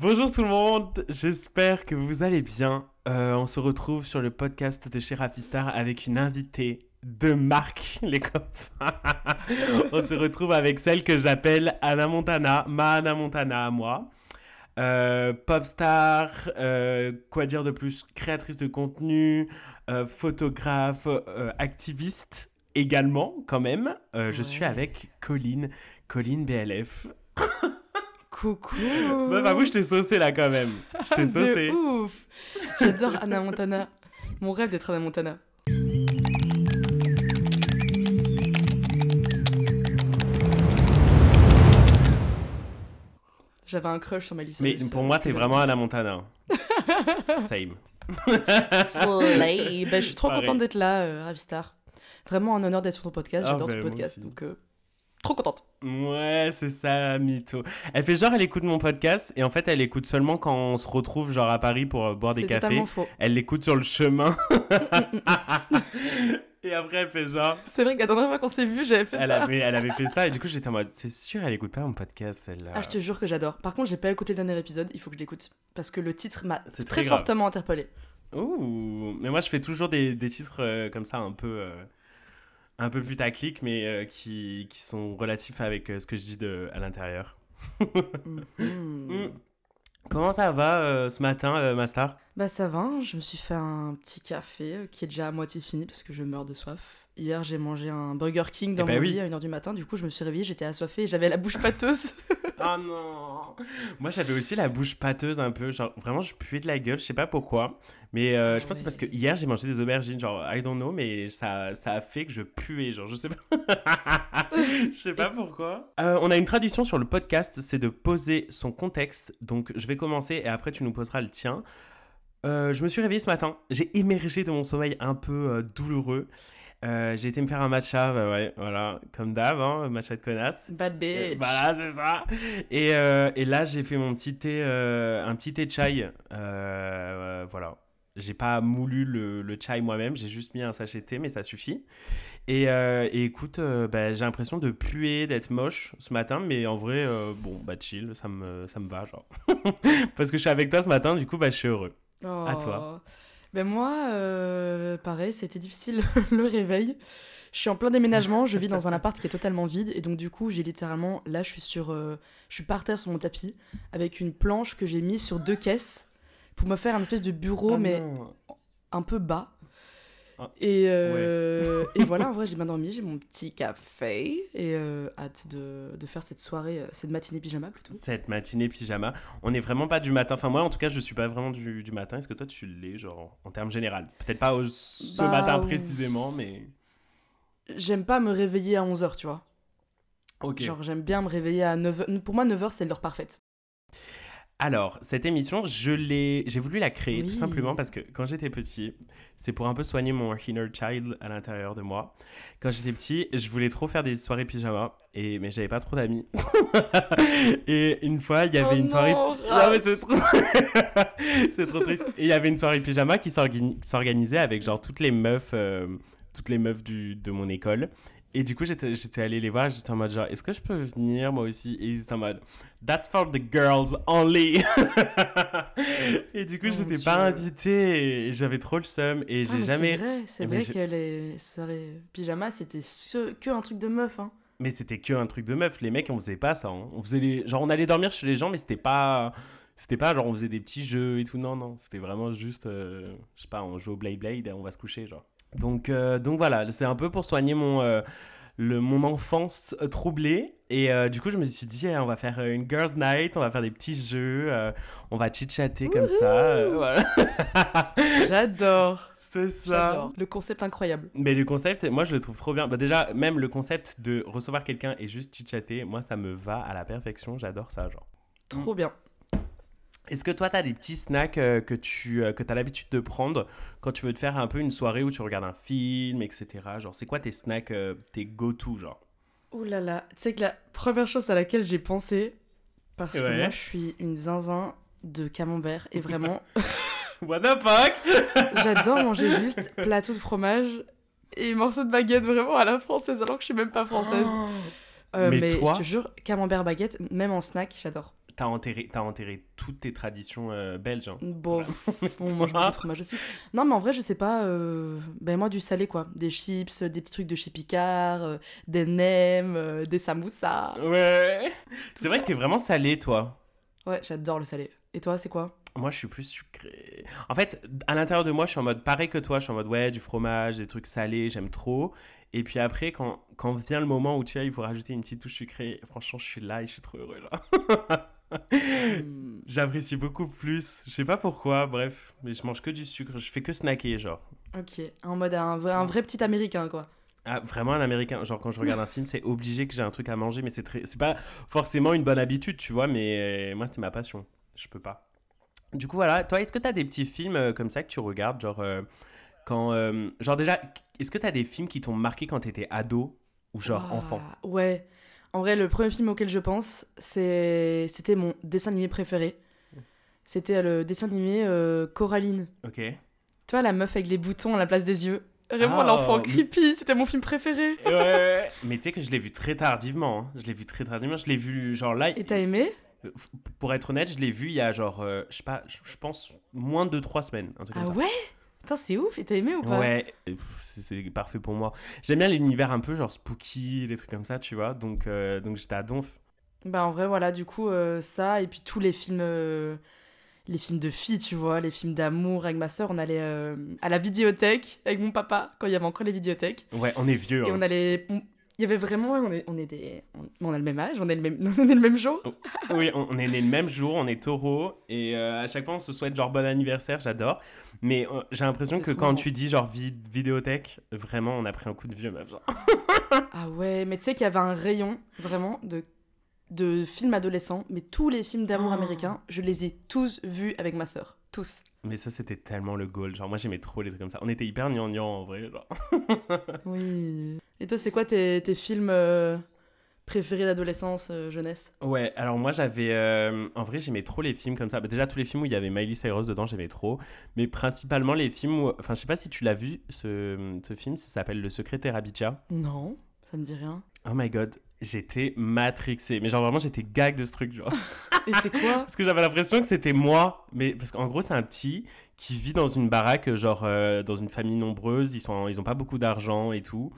Bonjour tout le monde, j'espère que vous allez bien. Euh, on se retrouve sur le podcast de chez Rafistar avec une invitée de marque, les copains. on se retrouve avec celle que j'appelle Anna Montana, ma Anna Montana à moi. Euh, popstar, euh, quoi dire de plus, créatrice de contenu, photographe, activiste également quand même. Je suis avec Colline, Colline BLF. Coucou Meuf, avoue, je t'ai saucé là quand même. Je t'ai saucé. Ouf J'adore Anna Montana. Mon rêve d'être Anna Montana. J'avais un crush sur ma liste. Mais pour moi, t'es vraiment Anna Montana. Same. Slay. Ben, je suis trop Pareil. contente d'être là, euh, Ravistar. Vraiment un honneur d'être sur ton podcast. Ah, J'adore ben, ton moi podcast. Donc, euh, trop contente. Ouais, c'est ça, mytho. Elle fait genre, elle écoute mon podcast et en fait, elle écoute seulement quand on se retrouve genre à Paris pour euh, boire des C'est cafés. totalement faux. Elle l'écoute sur le chemin. et après, elle fait genre. C'est vrai que la dernière fois qu'on s'est vu, j'avais fait Elle ça. avait, elle avait fait ça et du coup, j'étais en mode, c'est sûr, elle écoute pas mon podcast, celle-là. Ah, je te jure que j'adore. Par contre, j'ai pas écouté le dernier épisode, il faut que je l'écoute. Parce que le titre m'a très, fortement interpellée. Ouh, mais moi, je fais toujours des, des titres euh, comme ça, un peu. euh, un peu putaclic, mais euh, qui, qui sont relatifs avec euh, ce que je dis de, à l'intérieur. Mhm. Mm. Comment ça va euh, ce matin, euh, Mastar? Bah ça va, hein, je me suis fait un petit café qui est déjà à moitié fini parce que je meurs de soif. Hier j'ai mangé un Burger King dans Eh ben mon oui. lit à 1h du matin, du coup je me suis réveillée, j'étais assoiffée et j'avais la bouche pâteuse. Oh non Moi j'avais aussi la bouche pâteuse un peu, genre vraiment je puais de la gueule, je sais pas pourquoi. Mais euh, Ah je pense que c'est parce que hier j'ai mangé des aubergines, genre I don't know, mais ça, ça a fait que je puais, genre je sais pas. je sais pas pourquoi. Euh, on a une tradition sur le podcast, c'est de poser son contexte. Donc je vais commencer et après tu nous poseras le tien. Euh, je me suis réveillé ce matin, j'ai émergé de mon sommeil un peu douloureux. Euh, j'ai été me faire un matcha, bah ouais, voilà, comme d'hab, hein, matcha de connasse. Bad Et bitch. Voilà, c'est ça. Et, euh, et là, j'ai fait mon petit thé, euh, un petit thé chai. Euh, euh, voilà. J'ai pas moulu le, le chai moi-même, j'ai juste mis un sachet de thé, mais ça suffit. Et, euh, et écoute, euh, bah, j'ai l'impression de puer, d'être moche ce matin, mais en vrai, euh, bon, bah chill, ça me, ça me va, genre. Parce que je suis avec toi ce matin, du coup, bah, je suis heureux. À toi. Ben moi, euh, pareil, c'était difficile le réveil. Je suis en plein déménagement, je vis dans un appart qui est totalement vide et donc du coup j'ai littéralement, là je suis sur, euh, je suis par terre sur mon tapis avec une planche que j'ai mise sur deux caisses pour me faire un espèce de bureau Ah mais non. un peu bas. Ah, Et, euh, et voilà, en vrai, j'ai bien dormi, j'ai mon petit café et euh, hâte de, de faire cette soirée, euh, cette matinée pyjama plutôt. Cette matinée pyjama, on n'est vraiment pas du matin. Enfin, moi, en tout cas, je suis pas vraiment du, du matin. Est-ce que toi, tu l'es, genre, en termes général Peut-être pas au- ce Bah, matin précisément, mais. J'aime pas me réveiller à 11h, tu vois. Ok. Genre, j'aime bien me réveiller à 9h. Pour moi, 9h, c'est l'heure parfaite. Alors, cette émission, je l'ai, j'ai voulu la créer tout simplement parce que quand j'étais petit, c'est pour un peu soigner mon inner child à l'intérieur de moi. Quand j'étais petit, je voulais trop faire des soirées pyjama, et mais j'avais pas trop d'amis. et une fois, il y avait Oh une soirée. non, Ah mais c'est trop... c'est trop triste. Et il y avait une soirée pyjama qui s'organi- s'organisait avec genre toutes les meufs, euh, toutes les meufs du, de mon école. Et du coup, j'étais j'étais allé les voir, j'étais en mode genre, est-ce que je peux venir moi aussi? Et ils étaient en mode, that's for the girls only. et du coup, Mon j'étais pas invitée, et j'avais trop le seum, et Ah, j'ai mais jamais. C'est vrai, c'est mais vrai j'ai- que les soirées pyjama, c'était que un truc de meuf. Hein. Mais c'était que un truc de meuf. Les mecs, on faisait pas ça. hein. On faisait les... Genre, on allait dormir chez les gens, mais c'était pas. C'était pas genre on faisait des petits jeux et tout. Non, non. C'était vraiment juste. euh, Je sais pas, on joue au Blade Blade et on va se coucher, genre. Donc, euh, donc voilà, c'est un peu pour soigner mon, euh, le, mon enfance euh, troublée. Et euh, du coup, je me suis dit, eh, on va faire une girls' night, on va faire des petits jeux, on va chit-chatter comme ça. voilà. J'adore. c'est ça. Le concept incroyable. Mais le concept, moi je le trouve trop bien. Bah, déjà, même le concept de recevoir quelqu'un et juste chit-chatter, moi ça me va à la perfection. J'adore ça, genre. Trop bien. Est-ce que toi, tu as des petits snacks euh, que tu euh, que as l'habitude de prendre quand tu veux te faire un peu une soirée où tu regardes un film, etc. Genre, c'est quoi tes snacks, euh, tes go-to, genre? Ouh là là. Tu sais que la première chose à laquelle j'ai pensé, parce que moi je suis une zinzin de camembert et vraiment What the fuck? J'adore manger juste plateau de fromage et morceaux de baguette vraiment à la française alors que je suis même pas française. Euh, Mais mais toi- je te jure, camembert baguette, même en snack, j'adore. T'as enterré, t'as enterré toutes tes traditions euh, belges. hein. Bon, pff, on mange beaucoup de fromage aussi. Non, mais en vrai, je sais pas. euh, Ben, moi, du salé, quoi. Des chips, des petits trucs de chez Picard, euh, des nems, euh, des samoussas. Ouais. C'est vrai que t'es vraiment salé, toi. Ouais, j'adore le salé. Et toi, c'est quoi? Moi, je suis plus sucré. En fait, à l'intérieur de moi, je suis en mode pareil que toi. Je suis en mode ouais, du fromage, des trucs salés, j'aime trop. Et puis après, quand, quand vient le moment où tu vois, il faut rajouter une petite touche sucrée, franchement, je suis là et je suis trop heureux là. Hmm, J'apprécie beaucoup plus. Je sais pas pourquoi, bref. Mais je mange que du sucre. Je fais que snacker, genre. Ok, en mode un vrai, un vrai petit américain, quoi. Ah, vraiment un américain. Genre, quand je regarde un film, c'est obligé que j'ai un truc à manger, mais c'est très... c'est pas forcément une bonne habitude, tu vois, mais euh, moi, c'est ma passion. Je peux pas. Du coup, voilà. Toi, est-ce que t'as des petits films euh, comme ça que tu regardes, genre, euh, quand. euh, genre, déjà, est-ce que t'as des films qui t'ont marqué quand t'étais ado ou genre enfant? Ouais. En vrai, le premier film auquel je pense, c'était mon dessin animé préféré. C'était le dessin animé euh, Coraline. Ok. Tu vois, la meuf avec les boutons à la place des yeux. Vraiment, Ah, l'enfant creepy, c'était mon film préféré. Ouais. mais tu sais que je l'ai vu très tardivement. hein. Je l'ai vu très tardivement. Je l'ai vu, genre là. Et t'as aimé? euh, Pour être honnête, je l'ai vu il y a genre, euh, je sais pas, je pense moins de 3 semaines. Un truc Ah comme ça. Putain, c'est ouf. Et t'as aimé ou pas? Ouais, c'est parfait pour moi. J'aime bien l'univers un peu genre spooky, les trucs comme ça, tu vois. Donc, euh, donc j'étais à donf. Bah en vrai, voilà, du coup, euh, ça, et puis tous les films... euh, Les films de filles, tu vois, les films d'amour avec ma soeur, on allait à la vidéothèque avec mon papa, quand il y avait encore les vidéothèques. Ouais, on est vieux. Et hein. on allait. Il y avait vraiment. On est, on est des. On, on a le même âge, on est le même, on est le même jour. Oui, on, on est né le même jour, on est taureau. Et euh, à chaque fois, on se souhaite genre bon anniversaire, j'adore. Mais euh, j'ai l'impression que quand tu dis genre vid- vidéothèque, vraiment, on a pris un coup de vieux, meuf. genre. Ah ouais, mais tu sais qu'il y avait un rayon vraiment de, de films adolescents, mais tous les films d'amour Oh. américains, je les ai tous vus avec ma sœur. Tous. Mais ça, c'était tellement le goal. Genre, moi, j'aimais trop les trucs comme ça. On était hyper gnangnan en vrai. Genre. Oui. Et toi, c'est quoi tes, tes films euh, préférés d'adolescence, euh, jeunesse? Ouais, alors moi j'avais. euh, en vrai, j'aimais trop les films comme ça. Bah, déjà, tous les films où il y avait Miley Cyrus dedans, j'aimais trop. Mais principalement les films où. Enfin, je sais pas si tu l'as vu, ce, ce film, ça s'appelle Le secrétaire Abitcha. Non, ça me dit rien. Oh my god, j'étais matrixé. Mais genre vraiment, j'étais gag de ce truc, genre. Et c'est quoi Parce que j'avais l'impression que c'était moi. Mais parce qu'en gros, c'est un petit qui vit dans une baraque, genre euh, dans une famille nombreuse. Ils, sont, ils ont pas beaucoup d'argent et tout.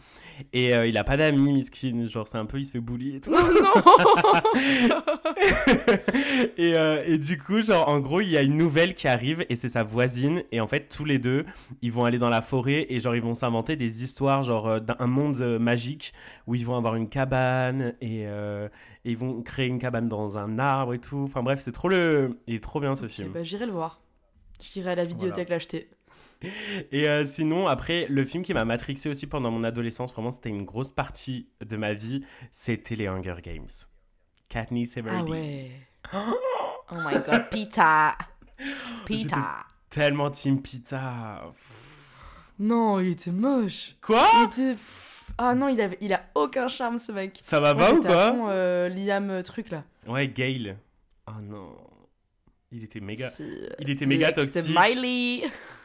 Et euh, il a pas d'amis, miskin. Genre, c'est un peu, il se fait bully et tout. Oh non et, euh, et du coup, genre, en gros, il y a une nouvelle qui arrive et c'est sa voisine. Et en fait, tous les deux, ils vont aller dans la forêt et genre, ils vont s'inventer des histoires, genre, d'un monde magique où ils vont avoir une cabane et, et ils vont créer une cabane dans un arbre et tout. Enfin, bref, c'est trop le. Il est trop bien ce film. bah, J'irai le voir. J'irai à la vidéothèque l'acheter. Et euh, sinon, après, le film qui m'a matrixé aussi pendant mon adolescence, vraiment, c'était une grosse partie de ma vie, c'était les Hunger Games. Katniss Ah Everdeen. ouais. Oh my god, Pita Pita Tellement Team Pita. Non, il était moche. Quoi? Il était... Ah non, il, avait... il a aucun charme ce mec. Ça va Moi, pas ou quoi? fond, euh, Liam euh, truc là. Ouais, Gale. Oh non. Il était méga. Euh, Il était méga l'ex toxique. Miley.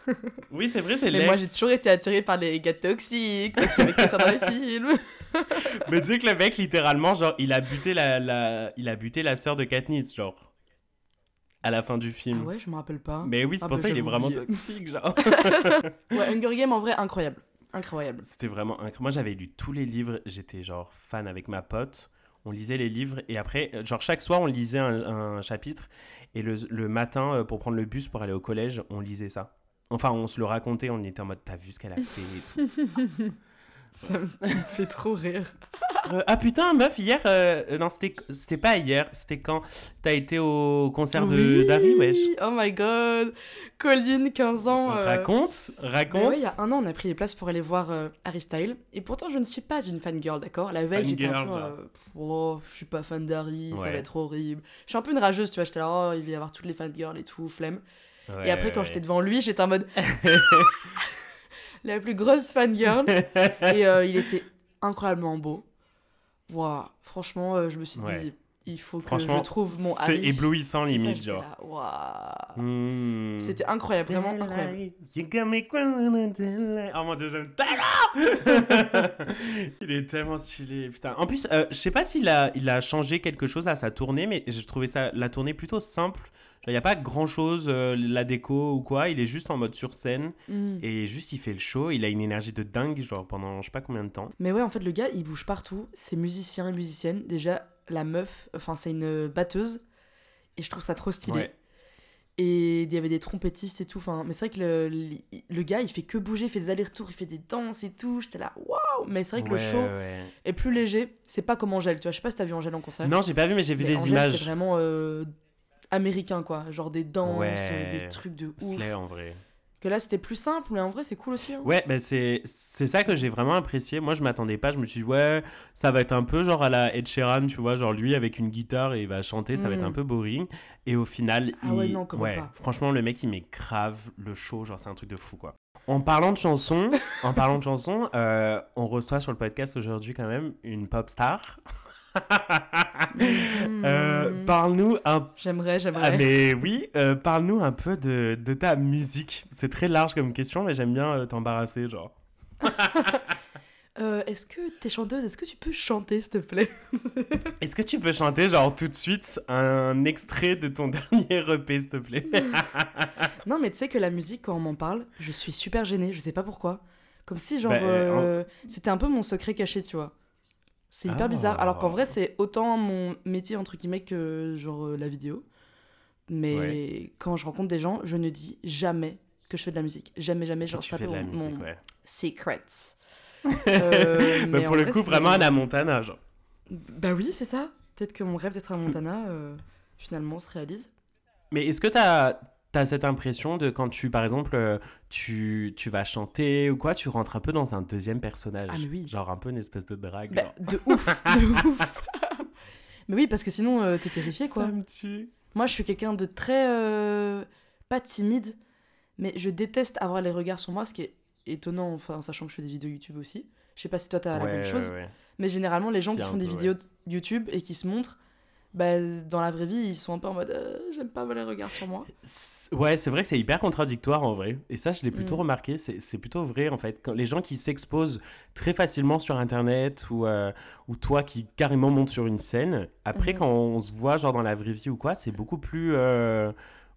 Oui, c'est vrai, c'est Mais moi j'ai l'ex. toujours été attirée par les gars toxiques parce qu'il y avait que ça dans les films. Mais tu sais que le mec, littéralement, genre, il a buté la, la... il a buté la sœur de Katniss, genre. À la fin du Ah film. ouais, je me rappelle pas. Mais oui, c'est Ah pour bah, ça qu'il est vraiment toxique, genre. Ouais, Hunger Games en vrai incroyable. Incroyable. C'était vraiment incroyable. Moi, j'avais lu tous les livres. J'étais genre fan avec ma pote. On lisait les livres et après, euh, genre chaque soir, on lisait un, un chapitre. Et le, matin, euh, pour prendre le bus pour aller au collège, on lisait ça. Enfin, on se le racontait. On était en mode, t'as vu ce qu'elle a fait et tout. Ça me, tu me fais trop rire. Euh, ah putain, meuf, hier, euh, euh, non, c'était c'était pas hier. C'était quand t'as été au concert de Oui. d'Harry, wesh. Oh my god. Colline, 15 ans. euh, Raconte, raconte. ouais, il y a un an, on a pris les places pour aller voir euh, Harry Styles. Et pourtant, je ne suis pas une fangirl, d'accord? La veille, j'étais un peu. euh, pff, oh, je suis pas fan d'Harry, ça va être horrible. Je suis un peu une rageuse, tu vois. J'étais là, oh, il va y avoir toutes les fangirls et tout, flemme. Ouais, et après, quand ouais. j'étais devant lui, j'étais en mode. la plus grosse fangirl. et euh, il était incroyablement beau. Waouh, franchement, euh, je me suis Ouais. dit. Il faut que Franchement, je trouve mon c'est éblouissant ça, limite, genre. waouh. Hmm. C'était incroyable, vraiment incroyable. Oh mon dieu, j'aime tellement Il est tellement stylé, putain. En plus, euh, je sais pas s'il a, il a changé quelque chose à sa tournée, mais je trouvais ça, la tournée plutôt simple. Il n'y a pas grand chose, la déco ou quoi. Il est juste en mode sur scène Mm. et juste il fait le show. Il a une énergie de dingue, genre pendant je sais pas combien de temps. Mais ouais, en fait, le gars, il bouge partout. C'est musicien et musicienne. Déjà, la meuf, enfin, c'est une batteuse. Et je trouve ça trop stylé. Ouais. Et il y avait des trompettistes et tout. Enfin, mais c'est vrai que le, le, le gars, il fait que bouger, il fait des allers-retours, il fait des danses et tout. J'étais là, waouh! Mais c'est vrai que le show ouais. est plus léger. C'est pas comme Angèle, tu vois. Je sais pas si t'as vu Angèle en concert. Non, j'ai pas vu, mais j'ai vu Mais des Angèle, images. C'est vraiment euh, américain, quoi. Genre des danses, euh, des trucs de ouf. Slay en vrai. Que là, c'était plus simple, mais en vrai, c'est cool aussi. hein. Ouais, ben c'est c'est ça que j'ai vraiment apprécié. Moi, je m'attendais pas. Je me suis dit, ouais, ça va être un peu genre à la Ed Sheeran, tu vois, genre lui avec une guitare et il va chanter, ça va être Mm. un peu boring. Et au final, Ah il... ouais, non, comment pas. franchement, le mec, il met grave le show, genre c'est un truc de fou, quoi. En parlant de chansons, en parlant de chansons, euh, on reçoit sur le podcast aujourd'hui quand même une pop star. Euh, Mm. Parle-nous un J'aimerais, j'aimerais. ah mais oui, euh, parle-nous un peu de, de ta musique. C'est très large comme question, mais j'aime bien euh, t'embarrasser, genre. Est-ce que t'es chanteuse? Est-ce que tu peux chanter, s'il te plaît? Est-ce que tu peux chanter, genre, tout de suite, un extrait de ton dernier EP, s'il te plaît? Non, mais tu sais que la musique, quand on m'en parle, je suis super gênée. Je sais pas pourquoi. Comme si, genre, Bah, euh, c'était un peu mon secret caché, tu vois. C'est hyper Ah. bizarre. Alors qu'en vrai, c'est autant mon métier, entre guillemets, que genre euh, la vidéo. Mais Ouais. quand je rencontre des gens, je ne dis jamais que je fais de la musique. Jamais, jamais. Genre, ça fait la mon, musique, mon ouais. secrets. Euh, Bah, mais pour le vrai, coup, vraiment Anna Montana, genre. Bah oui, c'est ça. Peut-être que mon rêve d'être à Montana, euh, finalement, se réalise. Mais est-ce que t'as as cette impression de quand tu, par exemple, euh, tu, tu vas chanter ou quoi, tu rentres un peu dans un deuxième personnage Ah, oui. Genre un peu une espèce de drague. Bah, de ouf, de ouf. Mais oui, parce que sinon, euh, t'es terrifié, quoi. Ça me tue. Moi, je suis quelqu'un de très. euh, pas timide, mais je déteste avoir les regards sur moi, ce qui est étonnant, enfin, en sachant que je fais des vidéos YouTube aussi. Je sais pas si toi, t'as la même chose, ouais, ouais. mais généralement, les gens qui font des peu, vidéos YouTube et qui se montrent, bah, dans la vraie vie, ils sont un peu en mode euh, j'aime pas avoir les regards sur moi. Ouais, c'est vrai que c'est hyper contradictoire en vrai. Et ça, je l'ai plutôt Mm. remarqué. C'est c'est plutôt vrai en fait. Quand les gens qui s'exposent très facilement sur internet ou, euh, ou toi qui carrément montes sur une scène, après Mhm. quand on se voit genre dans la vraie vie ou quoi, c'est beaucoup plus. euh,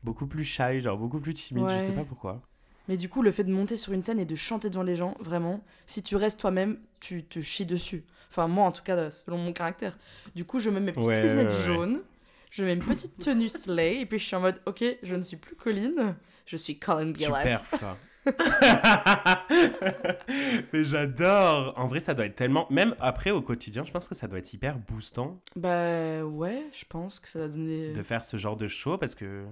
beaucoup plus shy, genre beaucoup plus timide. Je sais Ouais. pas pourquoi. Mais du coup, le fait de monter sur une scène et de chanter devant les gens, vraiment, si tu restes toi-même, tu te chies dessus. Enfin, moi, en tout cas, selon mon caractère. Du coup, je mets mes petites Ouais, lunettes ouais, jaunes, je mets une petite tenue slay, et puis je suis en mode, ok, je ne suis plus Colline, je suis Colin perfs, quoi. Mais j'adore. En vrai, ça doit être tellement. Même après au quotidien, je pense que ça doit être hyper boostant Bah ouais, je pense que ça va donner... de faire ce genre de show parce que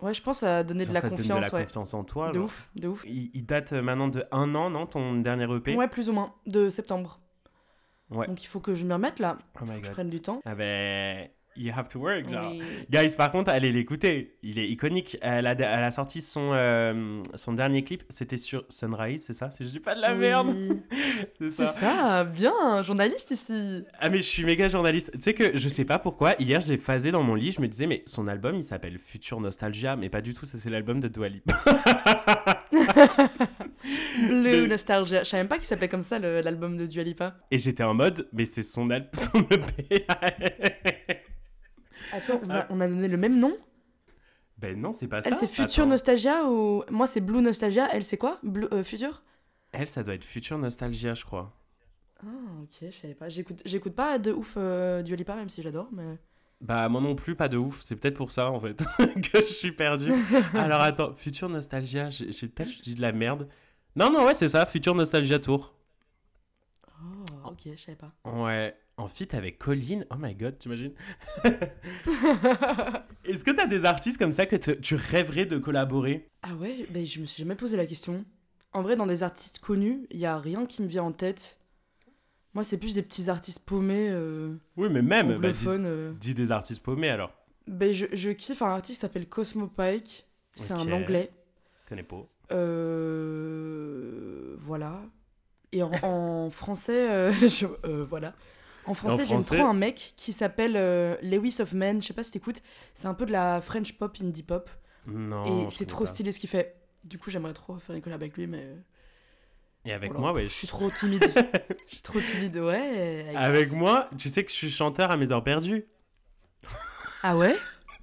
Ouais, je pense que ça va donner genre, de la ça te donne confiance, de la ouais. confiance en toi. De ouf, de ouf. Il, il date euh, maintenant de un an, non, ton dernier EP Ouais, plus ou moins, de septembre. Ouais. Donc il faut que je m'y remette là, Oh que je prenne du temps. Ah ben, you have to work, genre. Oui. Guys, par contre, allez l'écouter. Il est iconique. Elle a, elle a sorti son, euh, son dernier clip. C'était sur Sunrise, c'est ça? Si je dis pas de la merde, Oui. c'est C'est ça. ça, bien, journaliste ici. Ah, mais je suis méga journaliste. Tu sais que je sais pas pourquoi. Hier, j'ai phasé dans mon lit. Je me disais, mais son album, il s'appelle Future Nostalgia. Mais pas du tout, ça, c'est l'album de Dua Lipa. Nostalgia. Je savais même pas qu'il s'appelait comme ça l'album de Dua Lipa. Et j'étais en mode, mais c'est son, al- son EP. Attends, on a, Ah. on a donné le même nom? Ben non, c'est pas ça. Elle c'est Future Attends. Nostalgia ou moi c'est Blue Nostalgia, elle c'est quoi? Blue, euh, Future? Elle, ça doit être Future Nostalgia, je crois. Ah ok, je savais pas. J'écoute, j'écoute pas de ouf euh, Dua Lipa même si j'adore, mais... Bah, moi non plus, pas de ouf. C'est peut-être pour ça, en fait, que je suis perdu. Alors, attends, Future Nostalgia, j'ai j'ai- peut-être je dis de la merde. Non, non, ouais, c'est ça, Future Nostalgia Tour. Oh ok, je savais pas. Ouais, en feat avec Colline. Oh my god, t'imagines? Est-ce que t'as des artistes comme ça que te- tu rêverais de collaborer? Ah ouais, ben je me suis jamais posé la question. En vrai, dans des artistes connus, il y a rien qui me vient en tête. Moi, c'est plus des petits artistes paumés, euh, Oui, mais même, bah, dis, euh. dis des artistes paumés alors. Ben, je, je kiffe un artiste qui s'appelle Cosmo Pike. C'est un anglais. Connais pas. Euh, voilà. Et en, en français, euh, je- euh, voilà. En français, j'aime trop un mec qui s'appelle Lewis of Men. Je sais pas si t'écoutes. C'est un peu de la French pop, indie pop. Non. et c'est trop pas. stylé ce qu'il fait. Du coup, j'aimerais trop faire une collab avec lui, mais. Et avec voilà. moi, ouais. Je suis trop timide. Je suis trop timide, ouais. avec- Avec moi, tu sais que je suis chanteur à mes heures perdues. Ah ouais?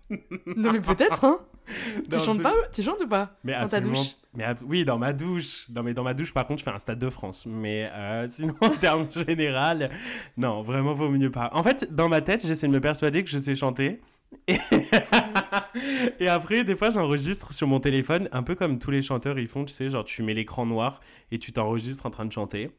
Non, mais peut-être, hein Tu chantes pas Tu chantes ou pas Mais Dans ta douche? Mais ab- oui, dans ma douche. Non, mais dans ma douche, par contre, je fais un stade de France. Mais euh, sinon, en termes général, non, vraiment, vaut mieux pas. En fait, dans ma tête, j'essaie de me persuader que je sais chanter. Et, et après, des fois, j'enregistre sur mon téléphone, un peu comme tous les chanteurs ils font, tu sais, genre tu mets l'écran noir et tu t'enregistres en train de chanter.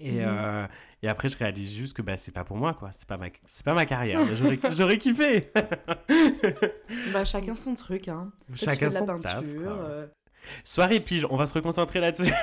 Et, Mhm. euh, et après, je réalise juste que bah, c'est pas pour moi, quoi. C'est pas ma, c'est pas ma carrière. J'aurais, j'aurais kiffé. Bah, chacun son truc, hein. Chacun son peinture. taf, quoi. euh, Soirée pige, on va se reconcentrer là-dessus.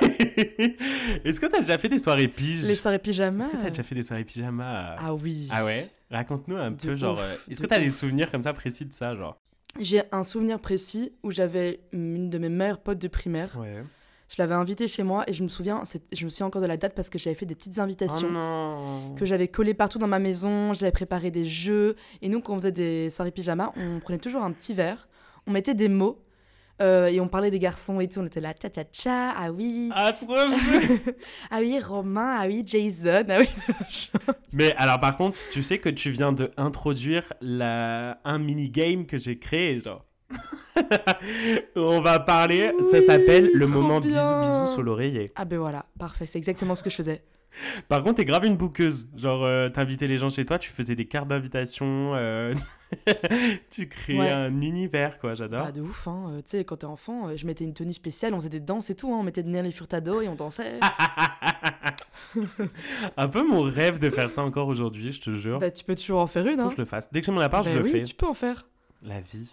Est-ce que t'as déjà fait des soirées piges Les soirées pyjama. Est-ce que t'as déjà fait des soirées pyjama Ah oui. Ah ouais? Raconte-nous un De peu, genre. ouf, euh, Est-ce que t'as des souvenirs comme ça précis de ça, genre? J'ai un souvenir précis où j'avais une de mes meilleures potes de primaire. Ouais. Je l'avais invitée chez moi et je me souviens, je me souviens encore de la date parce que j'avais fait des petites invitations. Oh que j'avais collé partout dans ma maison, j'avais préparé des jeux. Et nous, quand on faisait des soirées pyjama, on prenait toujours un petit verre, on mettait des mots euh, et on parlait des garçons et tout. On était là, tcha tcha tcha, ah oui, Ah, trop ah oui, Romain, ah oui, Jason, ah oui. Mais alors, par contre, tu sais que tu viens de introduire la... un mini-game que j'ai créé, genre. on va parler, ça s'appelle le moment bien. bisous bisous sur l'oreiller. ah ben voilà, parfait, c'est exactement ce que je faisais. Par contre, t'es grave une bouqueuse. Genre, euh, t'invitais les gens chez toi, tu faisais des cartes d'invitation, euh, tu créais Ouais. un univers, quoi, j'adore. Pas de ouf, hein. euh, tu sais, quand t'es enfant, je mettais une tenue spéciale, on faisait des danses et tout, hein. on mettait de Nelly Furtado et on dansait. un peu mon rêve de faire ça encore aujourd'hui, je te jure. bah tu peux toujours en faire une, Faut hein. que je le fasse. Dès que j'ai mon appart, Bah je le oui, fais. tu peux en faire. La vie.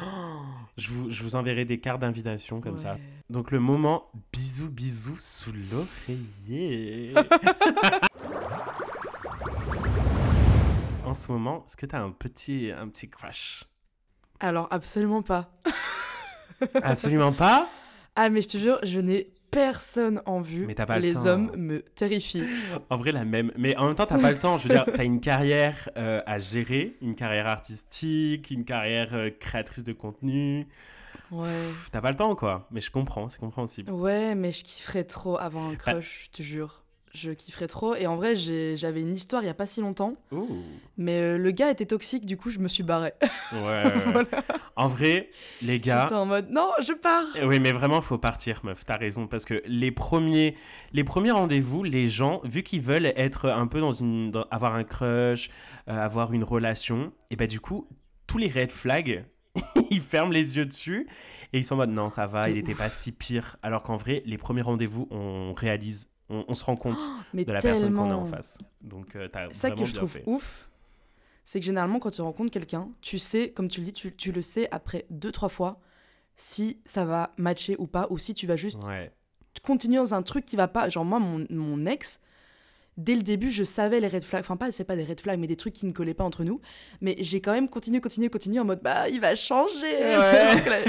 Oh, je, vous, je vous enverrai des cartes d'invitation comme ça. Donc le moment bisous bisous sous l'oreiller. en ce moment, est-ce que t'as un petit, un petit crush? Alors, absolument pas. Absolument pas? Ah, mais je te jure, je n'ai personne en vue. Mais t'as pas le Les temps. hommes me terrifient. En vrai, la même. Mais en même temps, t'as pas le temps. Je veux dire, t'as une carrière euh, à gérer, une carrière artistique, une carrière euh, créatrice de contenu. Ouais. T'as pas le temps, quoi. Mais je comprends, c'est compréhensible. Ouais, mais je kifferais trop avoir un Bah crush, je te jure. Je kifferais trop. Et en vrai, j'avais une histoire il y a pas si longtemps. Mais euh, le gars était toxique, du coup, je me suis barrée. Ouais. Voilà. En vrai, les gars. J'étais en mode, non, je pars. Eh Oui, mais vraiment, faut partir, meuf. T'as raison, parce que les premiers, les premiers rendez-vous, les gens, vu qu'ils veulent être un peu dans une, dans- avoir un crush, euh, avoir une relation, et bah du coup, tous les red flags, ils ferment les yeux dessus et ils sont en mode non, ça va, il était pas si pire. Alors qu'en vrai, les premiers rendez-vous, on réalise, on, on se rend compte Mais de la tellement. personne qu'on a en face. Donc, euh, Ça que je trouve fait. ouf, c'est que généralement, quand tu rencontres quelqu'un, tu sais, comme tu le dis, tu, tu le sais après deux, trois fois si ça va matcher ou pas, ou si tu vas juste Ouais. continuer dans un truc qui va pas. Genre, moi, mon, mon ex, dès le début, je savais les red flags. Enfin, pas, c'est pas des red flags, mais des trucs qui ne collaient pas entre nous. Mais j'ai quand même continué, continué, continué en mode, bah, il va changer.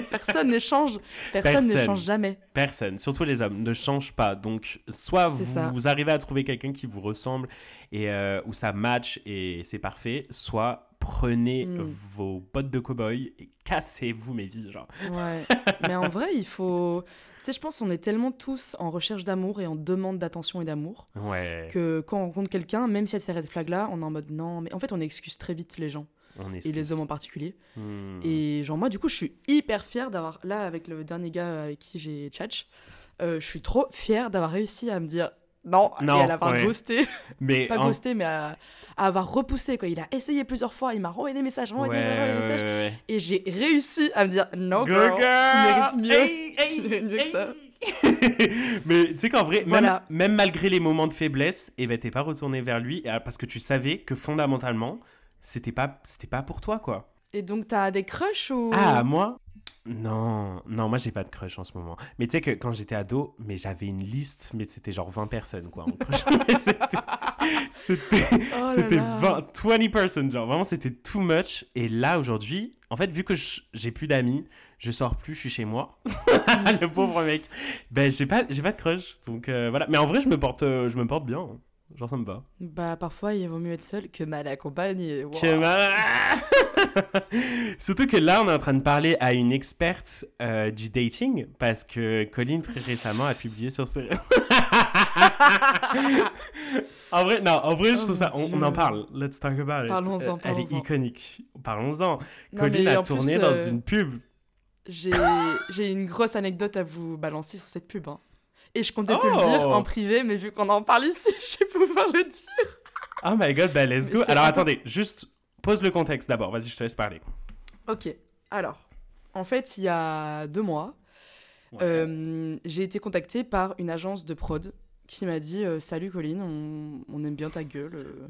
Personne ne change. Personne, ne change jamais. Personne, surtout les hommes, ne changent pas. Donc, soit vous, vous arrivez à trouver quelqu'un qui vous ressemble et euh, où ça match et c'est parfait, soit prenez Mm. vos bottes de cow-boy et cassez-vous mes vies, genre. Ouais. mais en vrai, il faut. Sais, je pense qu'on est tellement tous en recherche d'amour et en demande d'attention et d'amour Ouais, que quand on rencontre quelqu'un, même s'il y a ces red flags-là, on est en mode non. Mais en fait, on excuse très vite les gens on et les hommes en particulier. Hmm. Et genre, moi, du coup, je suis hyper fière d'avoir. Là, avec le dernier gars avec qui j'ai tchatch, euh, je suis trop fière d'avoir réussi à me dire non, Non, et à l'avoir ouais. ghosté. Mais Pas en- ghosté, mais à, à avoir repoussé. Quoi. Il a essayé plusieurs fois, il m'a renvoyé des messages, renvoyé des messages, des ouais. Et j'ai réussi à me dire non, Girl, tu mérites mieux. hey, Tu mérites mieux que ça. Mais tu sais qu'en vrai, même, Voilà. même malgré les moments de faiblesse, eh ben, t'es pas retourné vers lui euh, parce que tu savais que fondamentalement, c'était pas, c'était pas pour toi, quoi. Et donc, t'as des crushs ou. Ah, moi? Non, non, moi j'ai pas de crush en ce moment. Mais tu sais que quand j'étais ado, mais j'avais une liste, mais c'était genre 20 personnes quoi. c'était- C'était Oh là c'était là. 20, 20 personnes, genre vraiment c'était too much. Et là aujourd'hui, en fait, vu que j'ai plus d'amis, je sors plus, je suis chez moi. le pauvre mec. Ben j'ai pas, j'ai pas de crush. Donc euh, voilà. Mais en vrai, je me porte, euh, je me porte bien. hein. Genre, ça me va. Bah, parfois, il vaut mieux être seul que mal accompagné. Wow. Que ma- Surtout que là, on est en train de parler à une experte euh, du dating parce que Colline, très récemment, a publié sur ses réseaux. en vrai, non, en vrai, je Oh trouve ça. On, en parle. Let's talk about it. Parlons-en, Euh, Elle est iconique. Parlons-en. Colline a plus, tourné dans euh, une pub. J'ai j'ai une grosse anecdote à vous balancer sur cette pub. hein. Et je comptais te le Oh dire en privé, mais vu qu'on en parle ici, je vais pouvoir le dire. Oh my god, bah let's go. Alors attendez, juste pose le contexte d'abord. Vas-y, je te laisse parler. Ok, alors, en fait, il y a deux mois, euh, j'ai été contactée par une agence de prod qui m'a dit euh, Salut Colline, on, on aime bien ta gueule. euh.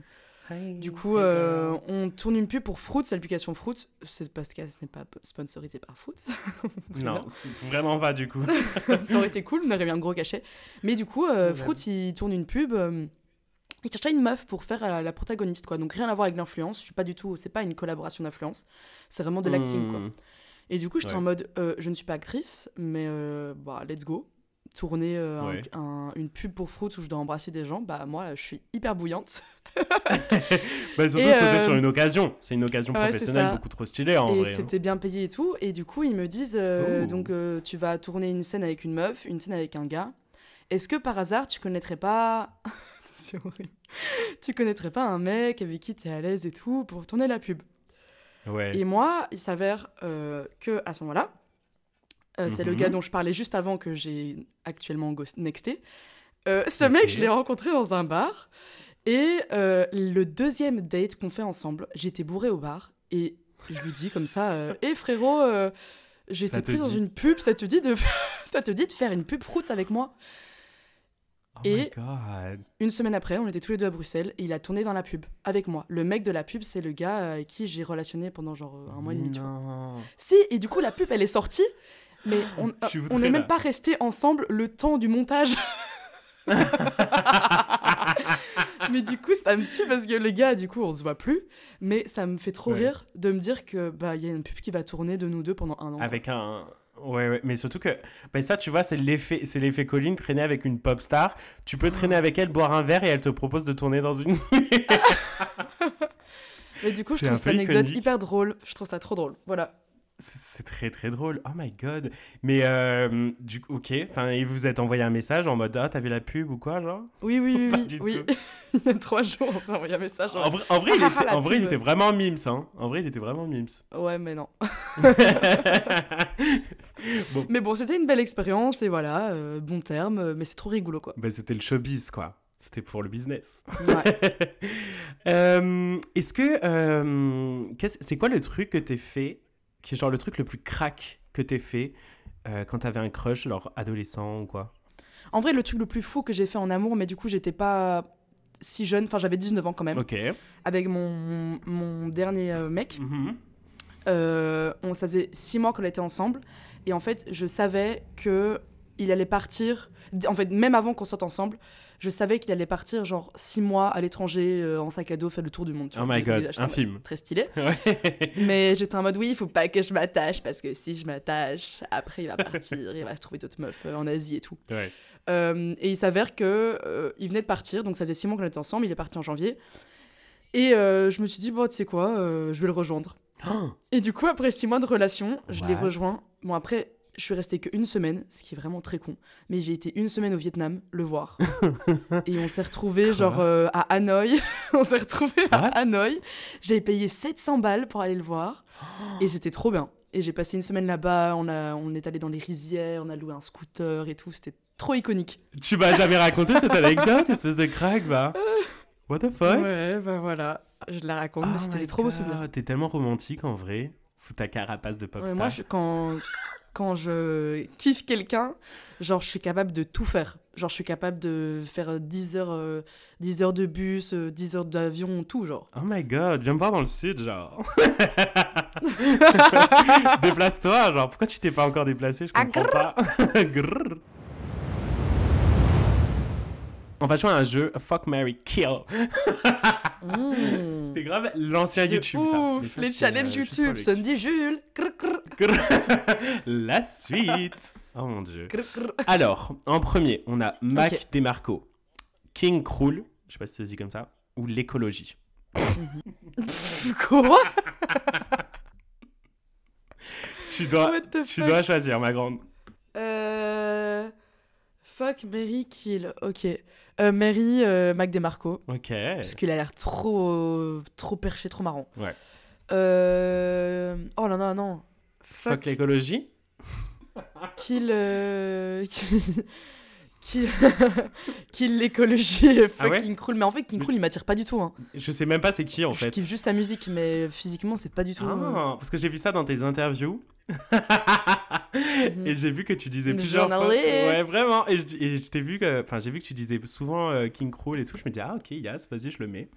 Du coup, euh, on tourne une pub pour Fruits, l'application Fruits. Ce podcast n'est pas sponsorisé par Fruits. Non, c'est vraiment pas du coup. ça aurait été cool, on aurait mis un gros cachet. Mais du coup, euh. Fruits, il tourne une pub. euh, il cherchait une meuf pour faire la, la protagoniste, quoi. Donc rien à voir avec l'influence. Je suis pas du tout. C'est pas une collaboration d'influence. C'est vraiment de l'acting, quoi. Hmm. Et du coup, j'étais Ouais. en mode, euh, je ne suis pas actrice, mais euh, bah, let's go. Tourner euh, un- Ouais. un- une pub pour Fruits où je dois embrasser des gens, bah moi, je suis hyper bouillante. Bah, surtout, surtout euh, sur une occasion. C'est une occasion ouais, professionnelle beaucoup trop stylée en et vrai. hein. c'était bien payé et tout. Et du coup, ils me disent, euh, Ouh. donc tu vas tourner une scène avec une meuf, une scène avec un gars. Est-ce que par hasard, tu connaîtrais pas... C'est horrible. Tu connaîtrais pas un mec avec qui tu es à l'aise et tout pour tourner la pub? Ouais. Et moi, il s'avère que à ce moment-là, euh, c'est le Mhm. gars dont je parlais juste avant que j'ai actuellement nexté. Euh, ce mec, je l'ai rencontré dans un bar. Et euh, le deuxième date qu'on fait ensemble, j'étais bourrée au bar et je lui dis comme ça Hé frérot, Ça été te prise dans une pub, ça te dit de, ça te dit de faire une pub Fruits avec moi? Oh et-. Une semaine après, on était tous les deux à Bruxelles et il a tourné dans la pub avec moi. Le mec de la pub, c'est le gars avec qui j'ai relationné pendant genre un mois et demi. tu vois. Non. Si, et du coup, la pub, elle est sortie, mais on voudrais n'est même pas resté ensemble le temps du montage. mais du coup, ça me tue parce que le gars, du coup, on se voit plus. Mais ça me fait trop Ouais. rire de me dire que bah il y a une pub qui va tourner de nous deux pendant un an. Avec un. Ouais, ouais, mais surtout que. Ben ça, tu vois, c'est l'effet, c'est l'effet Colline, traîner avec une pop star. Tu peux traîner avec elle, boire un verre et elle te propose de tourner dans une. Mais du coup, je trouve cette anecdote iconique. hyper drôle. Je trouve ça trop drôle. Voilà. C'est très très drôle. Oh my god. Mais euh, du coup, ok. Enfin, et vous êtes envoyé un message en mode ah t'as vu la pub ou quoi genre? Oui, oui, oui, Pas oui. du oui. tout. il y a trois jours, on s'est envoyé un message. En vrai, en vrai, il Ah, était, en vrai, il pub. était vraiment mimes, hein. En vrai, il était vraiment mimes. Ouais, mais non. bon, Mais bon, c'était une belle expérience et voilà, euh, bon terme, euh, mais c'est trop rigolo quoi. ben, c'était le showbiz quoi. C'était pour le business. Ouais. Euh, Est-ce que c'est quoi le truc que t'es fait, qui est genre le truc le plus crack que t'es fait euh, quand t'avais un crush, genre adolescent ou quoi En vrai, le truc le plus fou que j'ai fait en amour, mais du coup, j'étais pas si jeune, enfin j'avais 19 ans quand même, Ok. avec mon, mon dernier euh, mec. Mhm. Euh, on, ça faisait 6 mois qu'on était ensemble, et en fait, je savais que il allait partir, en fait, même avant qu'on sorte ensemble, je savais qu'il allait partir genre 6 mois à l'étranger euh, en sac à dos, faire le tour du monde. tu Oh vois. my god, un film. Très stylé. Ouais. Mais j'étais en mode oui, il faut pas que je m'attache parce que si je m'attache, après il va partir, il va se trouver d'autres meufs euh, en Asie et tout. Ouais. Euh, et il s'avère que il venait de partir, donc ça faisait six mois qu'on était ensemble, il est parti en janvier. Et je me suis dit, bon, tu sais quoi, je vais le rejoindre. Oh, Et du coup, après six mois de relation, je l'ai rejoint. Bon, après, je suis restée qu'une semaine, ce qui est vraiment très con. Mais j'ai été une semaine au Vietnam le voir. et on s'est retrouvés Quoi genre euh, à Hanoï. on s'est retrouvés à Hanoï. J'avais payé 700 balles pour aller le voir. Et c'était trop bien. Et j'ai passé une semaine là-bas. On, a, on est allé dans les rizières, on a loué un scooter et tout. C'était trop iconique. Tu m'as jamais raconté cette anecdote, espèce de crack, va. What the fuck? Ouais, bah voilà. Je la raconte, mais Oh c'était trop beaux God, souvenirs. T'es tellement romantique en vrai, sous ta carapace de pop Ouais, star. moi, je- quand, quand je kiffe quelqu'un, genre, je suis capable de tout faire. Genre, je suis capable de faire 10 heures, euh, 10 heures de bus, euh, 10 heures d'avion, tout, genre. Oh my god, viens me voir dans le sud, genre. Déplace-toi, genre. Pourquoi tu t'es pas encore déplacé? Je Ah, comprends pas. On va jouer à un jeu Fuck Mary Kill. Mmh. C'était grave l'ancien YouTube, ça. ouf, ça, les challenges euh, juste pour YouTube, Sandy Jules. Crr, crr, Grrr. La suite. Oh mon dieu. Alors, en premier, on a Mac. DeMarco, King Krul, je sais pas si ça se dit comme ça, ou l'écologie Quoi? Tu dois, tu fuck? dois choisir, ma grande. Euh... Fuck, Mary Kill. Ok. Euh, Mary euh, Mac DeMarco. Ok. Parce qu'il a l'air trop, trop perché, trop marrant. Ouais. Euh... Oh là là, non. Fuck, Fuck, l'écologie kill... euh, kill... kill l'écologie et Ah fuck ouais King Krul. Mais en fait, King Krul, il m'attire pas du tout. Hein. Je sais même pas c'est qui en Je fait. kiffe juste sa musique, mais physiquement, c'est pas du tout... euh, Ah, parce que j'ai vu ça dans tes interviews. et j'ai vu que tu disais plusieurs fois. Ouais, vraiment. Et je, je t'ai vu que. Enfin, j'ai vu que tu disais souvent euh, King Cruel et tout. Je me dis, ah, ok, Yas, vas-y, je le mets.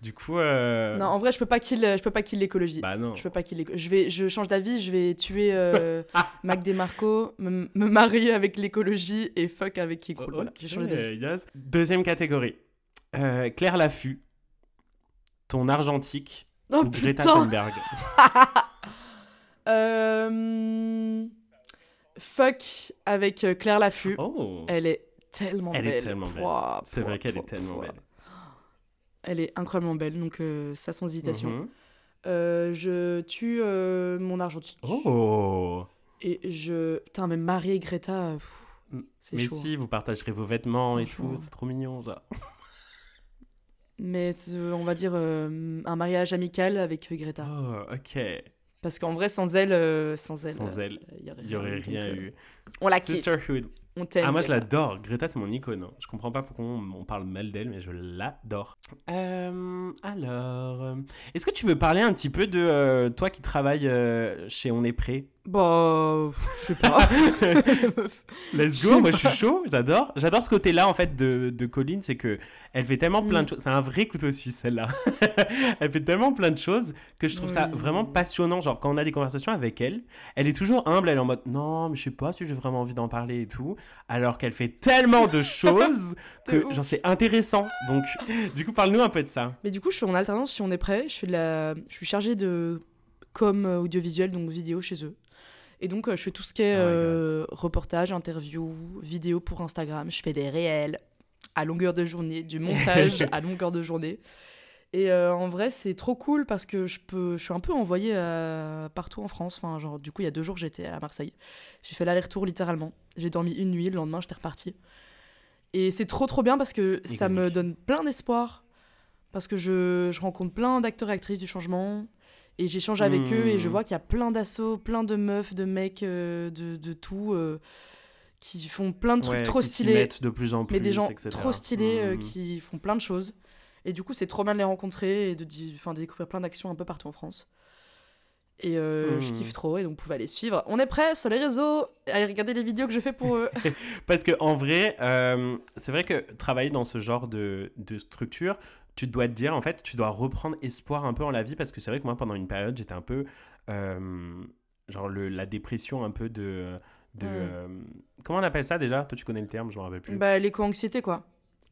Du coup. euh, Non, en vrai, je peux pas kill, je peux pas kill l'écologie. Bah non. Je peux pas kill Je vais, je change d'avis. Je vais tuer euh, Mac DeMarco, me, me marier avec l'écologie et fuck avec. Yas. Deuxième catégorie. Euh, Claire Laffut. Ton argentique. Oh ou Greta. Thunberg. Fuck avec Claire Laffut. Oh. Elle est tellement Elle est belle. tellement belle. C'est vrai qu'elle est tellement belle. Elle est incroyablement belle, donc euh, ça sans hésitation. Mhm. Euh, je tue euh, mon argentique. Oh. Et je. Putain, même Marie et Greta. c'est Mais chaud. si, vous partagerez vos vêtements et tout. C'est trop mignon, ça. Mais on va dire un mariage amical avec Greta. Oh, ok. Parce qu'en vrai, sans elle, sans elle, Sans elle, il y aurait, y aurait rien eu. On la kiffe. Sisterhood. On t'aime. Ah, moi je l'adore. Greta, c'est mon icône. hein. Je comprends pas pourquoi on, on parle mal d'elle, mais je l'adore. Euh, alors, euh, est-ce que tu veux parler un petit peu de euh, toi qui travailles euh, chez On est prêt? Bah, je sais pas. Let's go, moi je suis chaud, j'adore. J'adore ce côté-là en fait de, de Colline, c'est que elle fait tellement plein Mm. de choses. C'est un vrai couteau suisse celle-là. elle fait tellement plein de choses que je trouve ça vraiment passionnant. Genre quand on a des conversations avec elle, elle est toujours humble, elle est en mode non, mais je sais pas si j'ai vraiment envie d'en parler et tout. Alors qu'elle fait tellement de choses que ouf. genre c'est intéressant. Donc du coup parle-nous un peu de ça. Mais du coup, je fais en alternance si on est prêt. Je, fais de la... je suis chargée de com euh, audiovisuel, donc vidéo chez eux. Et donc, euh, je fais tout ce qui est Oh God. euh, reportage, interview, vidéo pour Instagram. Je fais des réels à longueur de journée, du montage à longueur de journée. Et euh, en vrai, c'est trop cool parce que je, peux, je suis un peu envoyée partout en France. Enfin, genre, du coup, il y a deux jours, j'étais à Marseille. J'ai fait l'aller-retour littéralement. J'ai dormi une nuit, le lendemain, j'étais repartie. Et c'est trop, trop bien parce que ça me donne plein d'espoir. Parce que je, je rencontre plein d'acteurs et actrices du changement. Et j'échange avec eux et je Hmm. vois qu'il y a plein d'assauts, plein de meufs, de mecs, euh, de, de tout, euh, qui font plein de trucs Ouais, trop qui stylés mettent de plus en plus, mais des gens etc. trop stylés euh, Mm. qui font plein de choses. Et du coup, c'est trop bien de les rencontrer et de, de découvrir plein d'actions un peu partout en France. Et euh, je Mm. kiffe trop, et donc vous pouvez aller suivre. On est prêt sur les réseaux, allez regarder les vidéos que je fais pour eux. Parce que en vrai, euh, c'est vrai que travailler dans ce genre de, de structure, tu dois te dire, en fait, tu dois reprendre espoir un peu en la vie. Parce que c'est vrai que moi, pendant une période, j'étais un peu. euh, genre le, la dépression un peu de. de Mm. euh, comment on appelle ça déjà? Toi, tu connais le terme, je me rappelle plus. bah, l'éco-anxiété, quoi.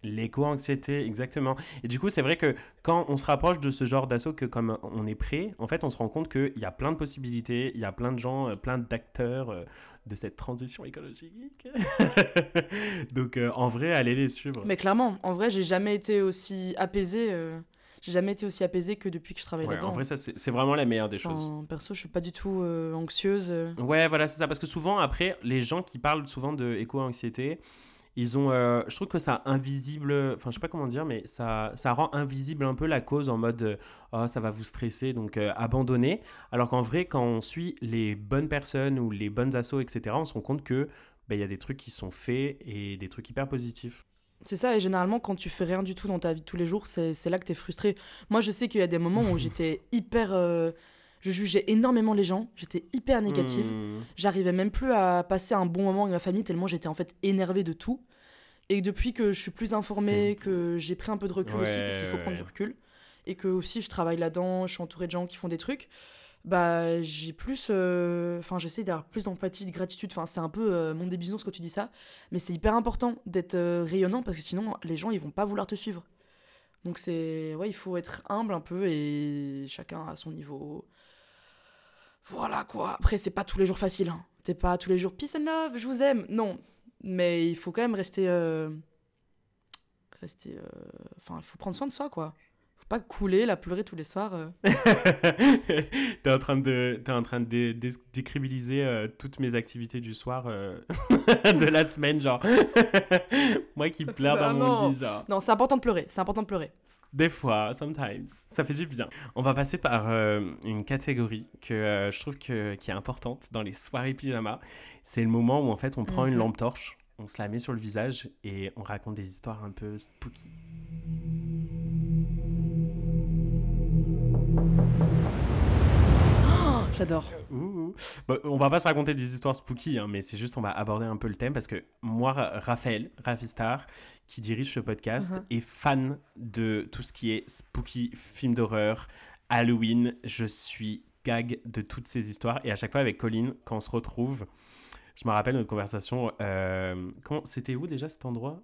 L'éco-anxiété, exactement. Et du coup, c'est vrai que quand on se rapproche de ce genre d'assaut, que comme on est prêt, en fait, on se rend compte qu'il y a plein de possibilités, il y a plein de gens, euh, plein d'acteurs euh, de cette transition écologique. Donc, euh, en vrai, allez les suivre. Mais clairement, en vrai, j'ai jamais été aussi apaisée. euh, J'ai jamais été aussi apaisée que depuis que je travaille Ouais, là-dedans. en vrai, ça, c'est c'est vraiment la meilleure des choses. Enfin, perso, je suis pas du tout euh, anxieuse. Ouais, voilà, c'est ça. Parce que souvent, après, les gens qui parlent souvent de éco-anxiété, ils ont. euh, je trouve que ça invisible. Enfin, je sais pas comment dire, mais ça, ça rend invisible un peu la cause en mode. euh, oh, ça va vous stresser, donc euh, abandonnez. Alors qu'en vrai, quand on suit les bonnes personnes ou les bonnes assos, etc., on se rend compte que. bah, Il y a des trucs qui sont faits et des trucs hyper positifs. C'est ça, et généralement, quand tu fais rien du tout dans ta vie de tous les jours, c'est là que t'es frustré. Moi, je sais qu'il y a des moments où j'étais hyper. euh, je jugeais énormément les gens, j'étais hyper négative. Hmm. J'arrivais même plus à passer un bon moment avec ma famille, tellement j'étais en fait énervée de tout. Et depuis que je suis plus informée, que j'ai pris un peu de recul aussi, parce qu'il faut prendre du recul, et que aussi je travaille là-dedans, je suis entourée de gens qui font des trucs, bah j'ai plus. euh, Enfin, j'essaie d'avoir plus d'empathie, de gratitude. Enfin, c'est un peu euh, mon débisounours quand tu dis ça, mais c'est hyper important d'être euh, rayonnant parce que sinon les gens ils vont pas vouloir te suivre. Donc c'est. Ouais, il faut être humble un peu et chacun à son niveau. Voilà quoi. Après, c'est pas tous les jours facile. Hein. T'es pas tous les jours peace and love, je vous aime. Non. Mais il faut quand même rester. euh, rester. euh, Enfin, il faut prendre soin de soi, quoi. Pas couler, la pleurer tous les soirs. euh. t'es en train de, t'es en train de dé- dé- décribiliser euh, toutes mes activités du soir euh, de la semaine, genre. Moi qui pleure Bah dans mon non. lit, genre. Non, c'est important de pleurer. C'est important de pleurer. Des fois, sometimes, ça fait du bien. On va passer par euh, une catégorie que je trouve que, qui est importante dans les soirées pyjama. C'est le moment où en fait on prend une Mhm. lampe torche, on se la met sur le visage et on raconte des histoires un peu spooky. J'adore. Ouh. Bon, on va pas se raconter des histoires spooky, hein, mais c'est juste on va aborder un peu le thème parce que moi, Ra- Raphaël, Rafistar, qui dirige ce podcast, Mhm. est fan de tout ce qui est spooky, film d'horreur, Halloween. Je suis gag de toutes ces histoires et à chaque fois avec Colline, quand on se retrouve, je me rappelle notre conversation. euh, C'était où déjà cet endroit?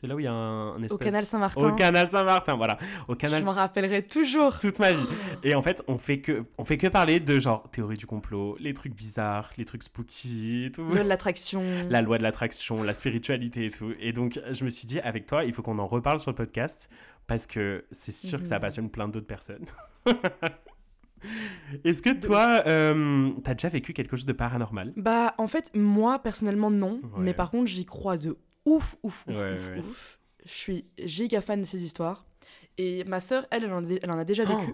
C'est là où il y a un, un Au canal Saint-Martin. Au canal Saint-Martin, voilà. Au canal Je m'en rappellerai toujours. toute ma vie. Et en fait, on fait que, on fait que parler de genre théorie du complot, les trucs bizarres, les trucs spooky tout. Le de l'attraction. La loi de l'attraction, la spiritualité et tout. Et donc, je me suis dit, avec toi, il faut qu'on en reparle sur le podcast parce que c'est sûr que ça Mhm. passionne plein d'autres personnes. Est-ce que toi, euh, t'as déjà vécu quelque chose de paranormal? Bah, en fait, moi, personnellement, non. Ouais. Mais par contre, j'y crois de ouf, ouf, ouf, Ouais, ouf, ouais. ouf. Je suis giga fan de ces histoires. Et ma sœur, elle, elle en a, elle en a déjà vécu.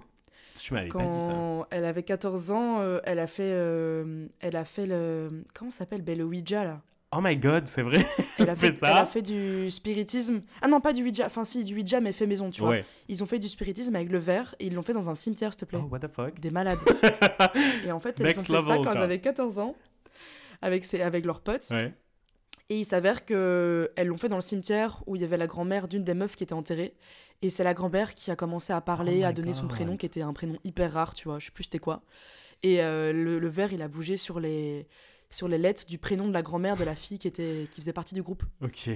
Tu m'avais pas dit ça. Elle avait 14 ans, euh, elle a fait, euh, elle a fait le, comment ça s'appelle, ben, le Ouija là. Oh my god, c'est vrai Elle a fait ça elle a fait du spiritisme. Ah non, pas du Ouija. Enfin si, du Ouija mais fait maison, tu vois. Ils ont fait du spiritisme avec le verre et ils l'ont fait dans un cimetière, s'il te plaît. Oh, what the fuck Des malades. et en fait, elles Next ont fait ça quand elles avaient 14 ans, avec, ses, avec leurs potes. Ouais. Et il s'avère que elles l'ont fait dans le cimetière où il y avait la grand-mère d'une des meufs qui était enterrée. Et c'est la grand-mère qui a commencé à parler, Oh à donner son prénom, qui était un prénom hyper rare, tu vois. Je sais plus c'était quoi. Et euh, le, le verre, il a bougé sur les, sur les lettres du prénom de la grand-mère de la fille qui, était, qui faisait partie du groupe. Ok.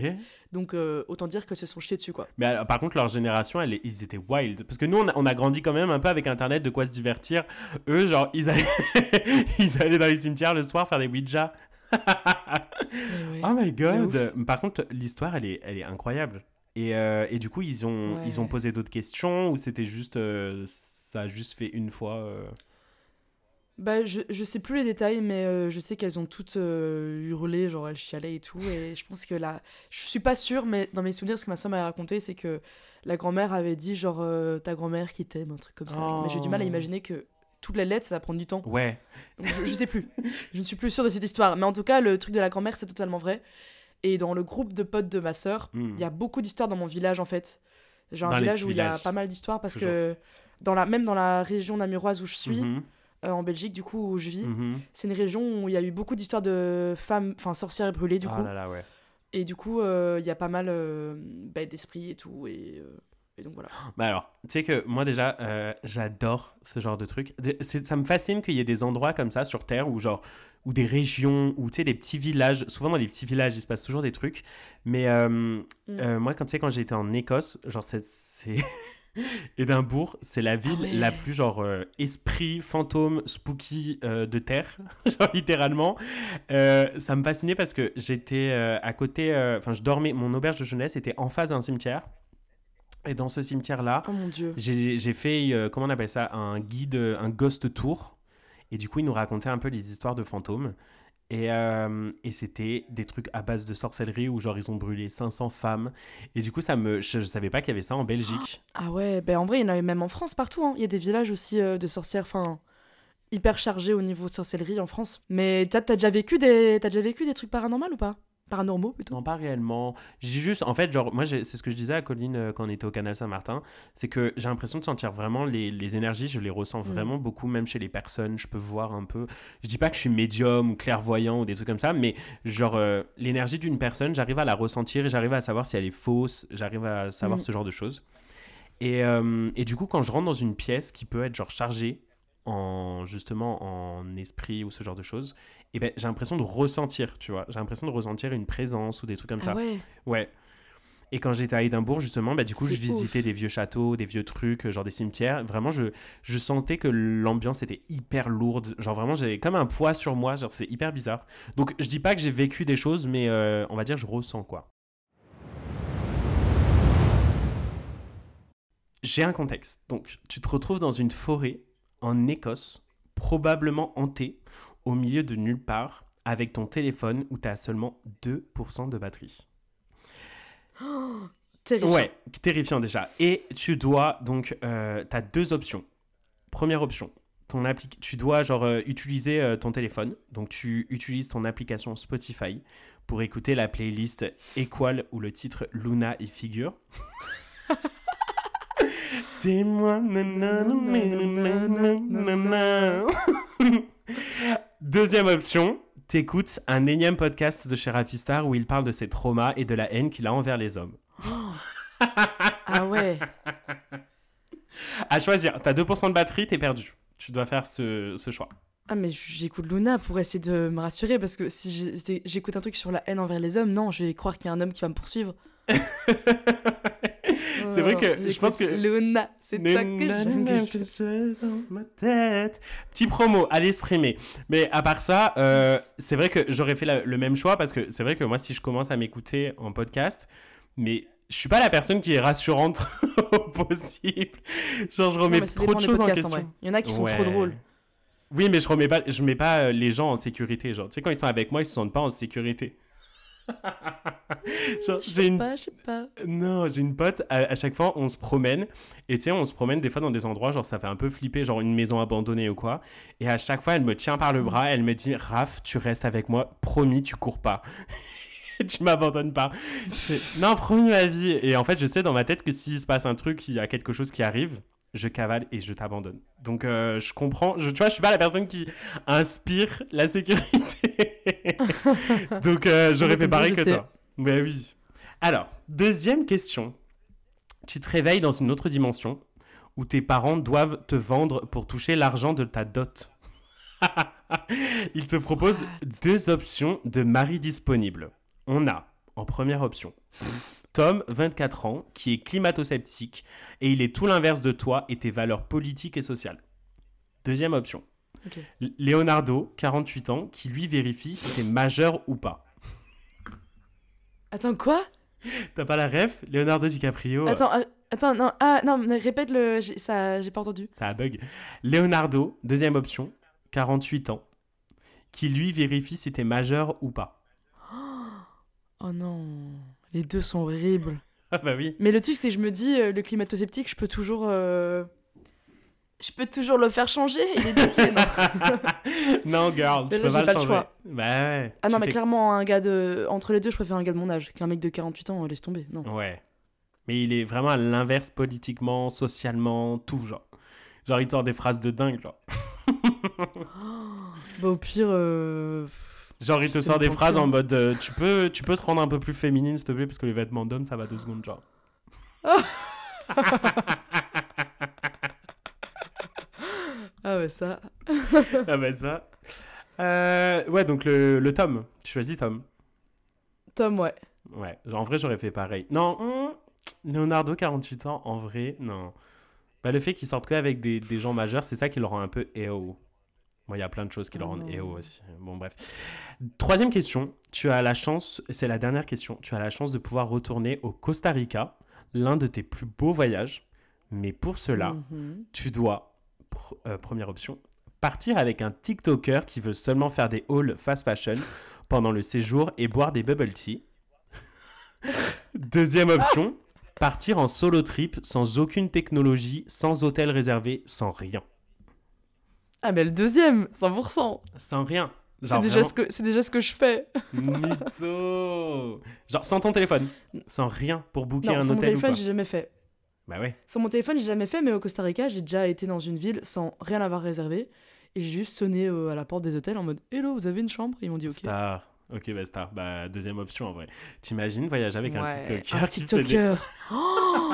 Donc euh, autant dire que se sont jetés dessus, quoi. Mais alors, par contre, leur génération, elle ils étaient wild. Parce que nous, on a, on a grandi quand même un peu avec Internet, de quoi se divertir. Eux, genre, ils allaient, ils allaient dans les cimetières le soir faire des Ouija. Oh my god! Par contre, l'histoire, elle est, elle est incroyable. Et, euh, et du coup, ils ont, Ouais. ils ont posé d'autres questions ou c'était juste. euh, ça a juste fait une fois. euh, Bah, je, je sais plus les détails, mais je sais qu'elles ont toutes hurlé, genre elles chialaient et tout. Et je pense que là, je suis pas sûre, mais dans mes souvenirs, ce que ma soeur m'avait raconté, c'est que la grand-mère avait dit, genre, ta grand-mère qui t'aime, un truc comme ça. genre. Mais j'ai du mal à Oh. imaginer que toutes les lettres, ça va prendre du temps. Ouais. Je, je sais plus. je ne suis plus sûre de cette histoire. Mais en tout cas, le truc de la grand-mère, c'est totalement vrai. Et dans le groupe de potes de ma sœur, Hmm. il y a beaucoup d'histoires dans mon village, en fait. J'ai un Dans village où il y a pas mal d'histoires parce Toujours. que dans la, même dans la région namuroise où je suis, Mhm, euh, en Belgique, du coup, où je vis, mhm. c'est une région où il y a eu beaucoup d'histoires de femmes, enfin sorcières brûlées, du Ah coup. là là, ouais. Et du coup, euh, il y a pas mal euh, bah, d'esprits et tout. Et, euh, et donc voilà. Bah alors, tu sais que moi déjà, euh, j'adore ce genre de truc. De- Ça me fascine qu'il y ait des endroits comme ça sur Terre où genre, ou des régions, ou tu sais, des petits villages. Souvent dans les petits villages, il se passe toujours des trucs. Mais euh, euh, moi, quand tu sais, quand j'étais en Écosse, genre c'est... Édimbourg, c'est la ville ouais. la plus genre euh, esprit, fantôme, spooky euh, de terre, genre littéralement. Euh, ça me fascinait parce que j'étais à côté, enfin je dormais, mon auberge de jeunesse était en face d'un cimetière. Et dans ce cimetière-là, Oh j'ai fait, euh, comment on appelle ça, un guide, euh, un ghost tour. Et du coup, il nous racontait un peu les histoires de fantômes. Et, euh, et c'était des trucs à base de sorcellerie où genre ils ont brûlé 500 femmes. Et du coup, ça me, je, je savais pas qu'il y avait ça en Belgique. Ah ouais, ben en vrai, il y en a même en France partout. hein. Il y a des villages aussi euh, de sorcières, enfin hyper chargés au niveau de sorcellerie en France. Mais t'as t'as déjà vécu des, t'as déjà vécu des trucs paranormaux ou pas? Paranormaux plutôt. Non, pas réellement. J'ai juste, en fait, genre, moi, c'est ce que je disais à Colline euh, quand on était au canal Saint-Martin, c'est que j'ai l'impression de sentir vraiment les, les énergies, je les ressens Mm. vraiment beaucoup, même chez les personnes. Je peux voir un peu. Je dis pas que je suis médium ou clairvoyant ou des trucs comme ça, mais genre, euh, l'énergie d'une personne, j'arrive à la ressentir et j'arrive à savoir si elle est fausse, j'arrive à savoir Mm. ce genre de choses. Et, euh, et du coup, quand je rentre dans une pièce qui peut être genre chargée en justement en esprit ou ce genre de choses, et ben j'ai l'impression de ressentir, tu vois, j'ai l'impression de ressentir une présence ou des trucs comme ça. Ah ouais. Ouais. Et quand j'étais à Édimbourg, justement, bah, du coup, je visitais des vieux châteaux, des vieux trucs, euh, genre des cimetières. Vraiment, je, je sentais que l'ambiance était hyper lourde. Genre, vraiment, j'avais comme un poids sur moi. Genre, c'est hyper bizarre. Donc, je dis pas que j'ai vécu des choses, mais euh, on va dire, je ressens quoi. j'ai un contexte. Donc, tu te retrouves dans une forêt en Écosse, probablement hantée, au milieu de nulle part, avec ton téléphone où tu as seulement 2% de batterie. Terrifiant. Ouais, terrifiant déjà. Et tu dois donc, euh, tu as deux options. Première option, ton appli- tu dois genre euh, utiliser euh, ton téléphone. Donc tu utilises ton application Spotify pour écouter la playlist Equal où le titre Luna y figure. Dis-moi. Deuxième option, t'écoutes un énième podcast de chez Rafistar où il parle de ses traumas et de la haine qu'il a envers les hommes. Ah ouais. À choisir, t'as 2% de batterie, t'es perdu. Tu dois faire ce, ce choix. Ah mais j'écoute Luna pour essayer de me rassurer parce que si j'écoute un truc sur la haine envers les hommes, non, je vais croire qu'il y a un homme qui va me poursuivre. C'est vrai que je pense que- Luna, c'est toi que j'ai dans ma tête. Petit promo, allez streamer. Mais à part ça, euh, c'est vrai que j'aurais fait la- le même choix parce que c'est vrai que moi, si je commence à m'écouter en podcast, mais je suis pas la personne qui est rassurante au possible. Genre, je remets Non, trop de choses en question. Il y en a qui sont Ouais. trop drôles. Oui, mais je remets pas, je mets pas euh, les gens en sécurité. Genre, tu sais, quand ils sont avec moi, ils se sentent pas en sécurité. genre, j'ai une pas, je sais pas. Non, j'ai une pote, à, à chaque fois on se promène, et tu sais, on se promène des fois dans des endroits, genre ça fait un peu flipper, genre une maison abandonnée ou quoi, et à chaque fois elle me tient par le bras, elle me dit, Raph, tu restes avec moi, promis, tu cours pas. tu m'abandonnes pas. Je fais, non, promis ma vie. Et en fait, je sais dans ma tête que s'il se passe un truc, il y a quelque chose qui arrive, je cavale et je t'abandonne. Donc euh, je comprends, je, tu vois, je suis pas la personne qui inspire la sécurité. Donc euh, j'aurais fait pareil que sais. toi. Mais oui. Alors, deuxième question. Tu te réveilles dans une autre dimension où tes parents doivent te vendre pour toucher l'argent de ta dot. Ils te proposent What? deux options de mari disponibles. On a, en première option, Tom, 24 ans, qui est climato-sceptique et il est tout l'inverse de toi et tes valeurs politiques et sociales. Deuxième option, Leonardo, 48 ans, qui lui vérifie si t'es majeur ou pas. Attends, quoi? T'as pas la ref? Leonardo DiCaprio. euh, Attends, euh, attends, non, ah, non, répète le. Ça, j'ai pas entendu. Ça a bug. Leonardo, deuxième option, 48 ans, qui lui vérifie si t'es majeur ou pas. Oh non, les deux sont horribles. Ah bah oui. Mais le truc, c'est que je me dis, euh, le climato-sceptique, je peux toujours. euh, Je peux toujours le faire changer. Il est niqué, non non, girl, tu là, peux j'ai pas le pas le changer. choix. Bah ouais. Ah non, tu mais fais- clairement, un gars de. Entre les deux, je préfère un gars de mon âge qu'un mec de 48 ans, laisse tomber. Non. Ouais. Mais il est vraiment à l'inverse politiquement, socialement, tout genre. Genre, il sort des phrases de dingue, genre. Bah, au pire. euh, Genre, il te sort des phrases en mode euh, tu, peux, tu peux te rendre un peu plus féminine, s'il te plaît, parce que les vêtements d'homme, ça va deux secondes, genre. Ah ouais, ça. ah bah ça. Euh, ouais, donc le, le Tom. Tu choisis Tom. Tom, ouais. Ouais, en vrai, j'aurais fait pareil. Non, hum, Leonardo, 48 ans, en vrai, non. Bah, le fait qu'il sorte que avec des, des gens majeurs, c'est ça qui le rend un peu EO. Moi, il y a plein de choses qui le Oh rendent. EO aussi. Bon, bref. Troisième question. Tu as la chance, c'est la dernière question. Tu as la chance de pouvoir retourner au Costa Rica, l'un de tes plus beaux voyages. Mais pour cela, Mhm. tu dois, pr- euh, première option, partir avec un TikToker qui veut seulement faire des hauls fast fashion pendant le séjour et boire des bubble tea. Deuxième option, partir en solo trip sans aucune technologie, sans hôtel réservé, sans rien. Ah, mais le deuxième, 100%. Sans rien. C'est déjà, vraiment ce déjà ce que je fais. mytho. Genre sans ton téléphone, sans rien pour booker Non, un sans mon hôtel ou téléphone, quoi. j'ai jamais fait. Bah ouais. Sans mon téléphone, j'ai jamais fait, mais au Costa Rica, j'ai déjà été dans une ville sans rien avoir réservé. Et j'ai juste sonné euh, à la porte des hôtels en mode Hello, vous avez une chambre? Ils m'ont dit Ok. Star. Ok, bah star. Bah deuxième option en vrai. T'imagines voyager avec un TikToker un des- TikToker. Oh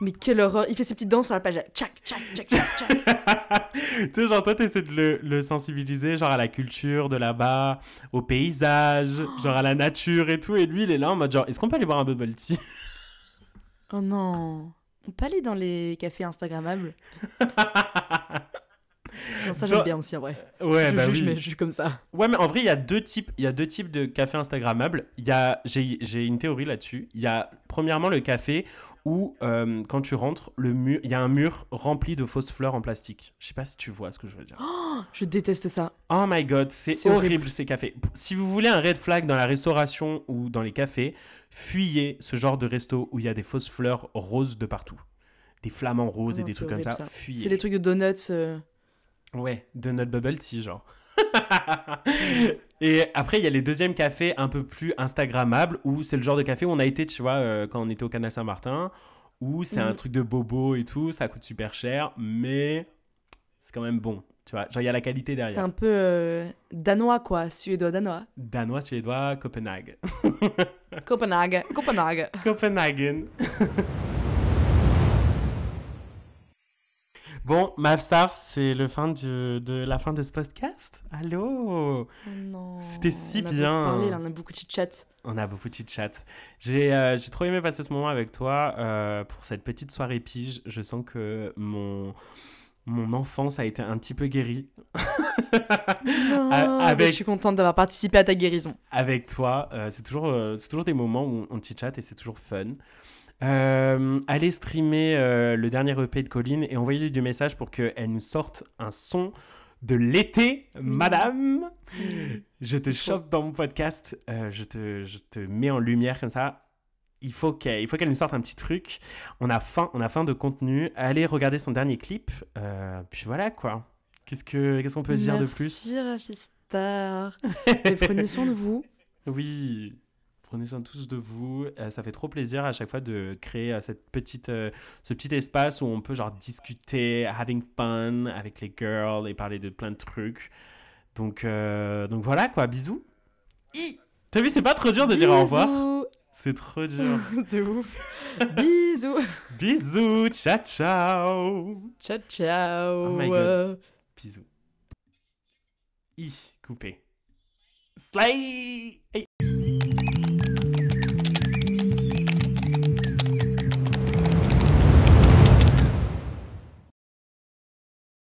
mais quelle horreur Il fait ses petites danses sur la plage. Tchac, tchac, tchac, tchac, tchac. tu sais, genre, toi, t'essaies de le, le sensibiliser, genre, à la culture de là-bas, au paysage, genre, à la nature et tout. Et lui, il est là en mode, genre, est-ce qu'on peut aller boire un bubble tea? Oh non. On peut aller dans les cafés Instagrammables Non, ça j'aime bien aussi en vrai. Ouais, je bah juge, oui. mais je juge comme ça. Ouais, mais en vrai, il y a deux types, il y a deux types de café Instagrammables. Il y a, j'ai, j'ai une théorie là-dessus. Il y a premièrement le café où euh, quand tu rentres, le mur, il y a un mur rempli de fausses fleurs en plastique. Je sais pas si tu vois ce que je veux dire. Je déteste ça. Oh my god, c'est horrible, horrible. ces cafés. Si vous voulez un red flag dans la restauration ou dans les cafés, fuyez ce genre de resto où il y a des fausses fleurs roses de partout. Des flamants roses Ah et des trucs comme ça. Fuyez. C'est les trucs de donuts. euh, Ouais, notre bubble tea, genre. et après, il y a les deuxièmes cafés un peu plus Instagrammables où c'est le genre de café où on a été, tu vois, euh, quand on était au Canal Saint-Martin, où c'est un Mhm. truc de bobo et tout, ça coûte super cher, mais c'est quand même bon, tu vois. Genre, il y a la qualité C'est derrière. un peu euh, danois quoi, suédois-danois. Danois, suédois, Copenhague. Copenhague, Copenhague. Copenhagen. bon, Mavstar, c'est le fin du- de la fin de ce podcast? Allô? Oh non. C'était si on a bien. parlé, là, on a beaucoup de chat. On a beaucoup de chat. J'ai euh, j'ai trop aimé passer ce moment avec toi euh, pour cette petite soirée pige. Je sens que mon, mon enfance a été un petit peu guérie avec- Je suis contente d'avoir participé à ta guérison. avec toi. Euh, c'est toujours, euh, toujours des moments où on chit-chat et c'est toujours fun. Euh, allez streamer euh, le dernier EP de Colline et envoyez-lui du message pour qu'elle nous sorte un son de l'été, madame. Je te chope dans mon podcast, euh, je, te, je te mets en lumière comme ça. Il faut qu'elle nous sorte un petit truc. On a faim, on a faim de contenu. Allez regarder son dernier clip. Euh, puis voilà quoi. Qu'est-ce que qu'est-ce qu'on peut dire de plus? Merci. Et prenez soin de vous. Oui. Prenez soin tous de vous. Euh, ça fait trop plaisir à chaque fois de créer euh, cette petite, euh, ce petit espace où on peut genre discuter, having fun avec les girls et parler de plein de trucs. Donc, donc voilà quoi, bisous. T'as vu, c'est pas trop dur de dire au revoir. Bisous. C'est trop dur. de ouf. Bisous. bisous, ciao ciao. Ciao, ciao. Oh my God. Bisous. I, coupé. Slay. Hey.